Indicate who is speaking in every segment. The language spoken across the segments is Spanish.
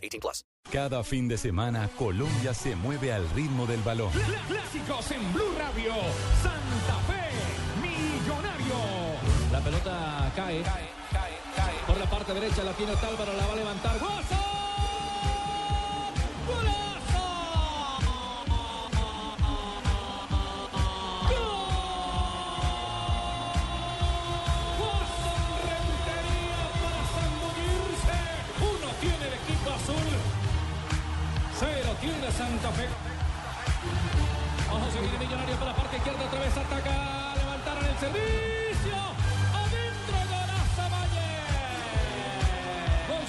Speaker 1: 18 plus.
Speaker 2: Cada fin de semana, Colombia se mueve al ritmo del balón.
Speaker 3: Clásicos en Blue Radio. Santa Fe. Millonario. La pelota cae. Cae, cae, cae. Por la parte derecha la tiene Otálvaro. La va a levantar. ¡Guaso! Santa Fe. Ojo, se viene Millonario por la parte izquierda, otra vez ataca, levantaron el servicio. Adentro, golazo Valle. ¡Gol!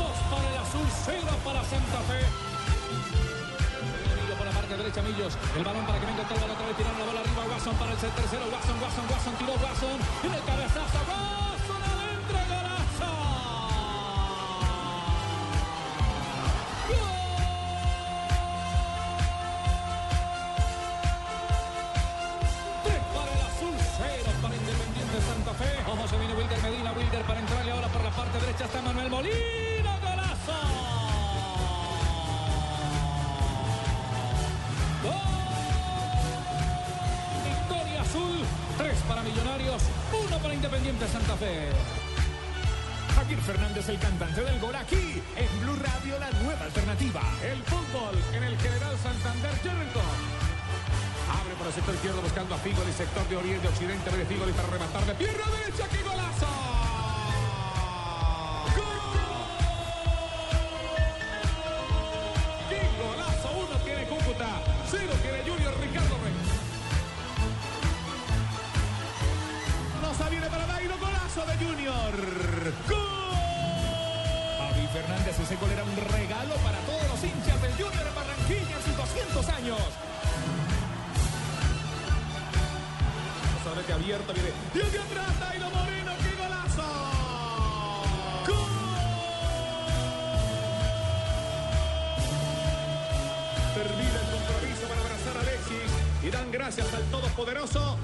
Speaker 3: Dos para el azul, cero para Santa Fe. Derecha, Millos. El balón para que venga el otra vez tirando la bola arriba. Watson para el tercero. Watson, Watson, Watson, tiró Watson. En el cabezazo, Watson derecha está Manuel Molina, golazo. Gol. Victoria azul, tres para Millonarios, uno para Independiente Santa Fe.
Speaker 4: Javier Fernández, el cantante del gol aquí en Blue Radio, la nueva alternativa.
Speaker 3: El fútbol en el General Santander, Jericho.
Speaker 4: Abre por el sector izquierdo buscando a Figoli, sector de oriente, occidente, de Figoli para rematar de pierna derecha, ¡qué golazo! ¡Gol! Javi Fernández, ese gol era un regalo para todos los hinchas del Junior en Barranquilla en sus 200 años. Solamente abierto, viene. Y el de atrás, Dairo Moreno, qué golazo. ¡Gol! Termina el compromiso para abrazar a Alexis y dan gracias al Todopoderoso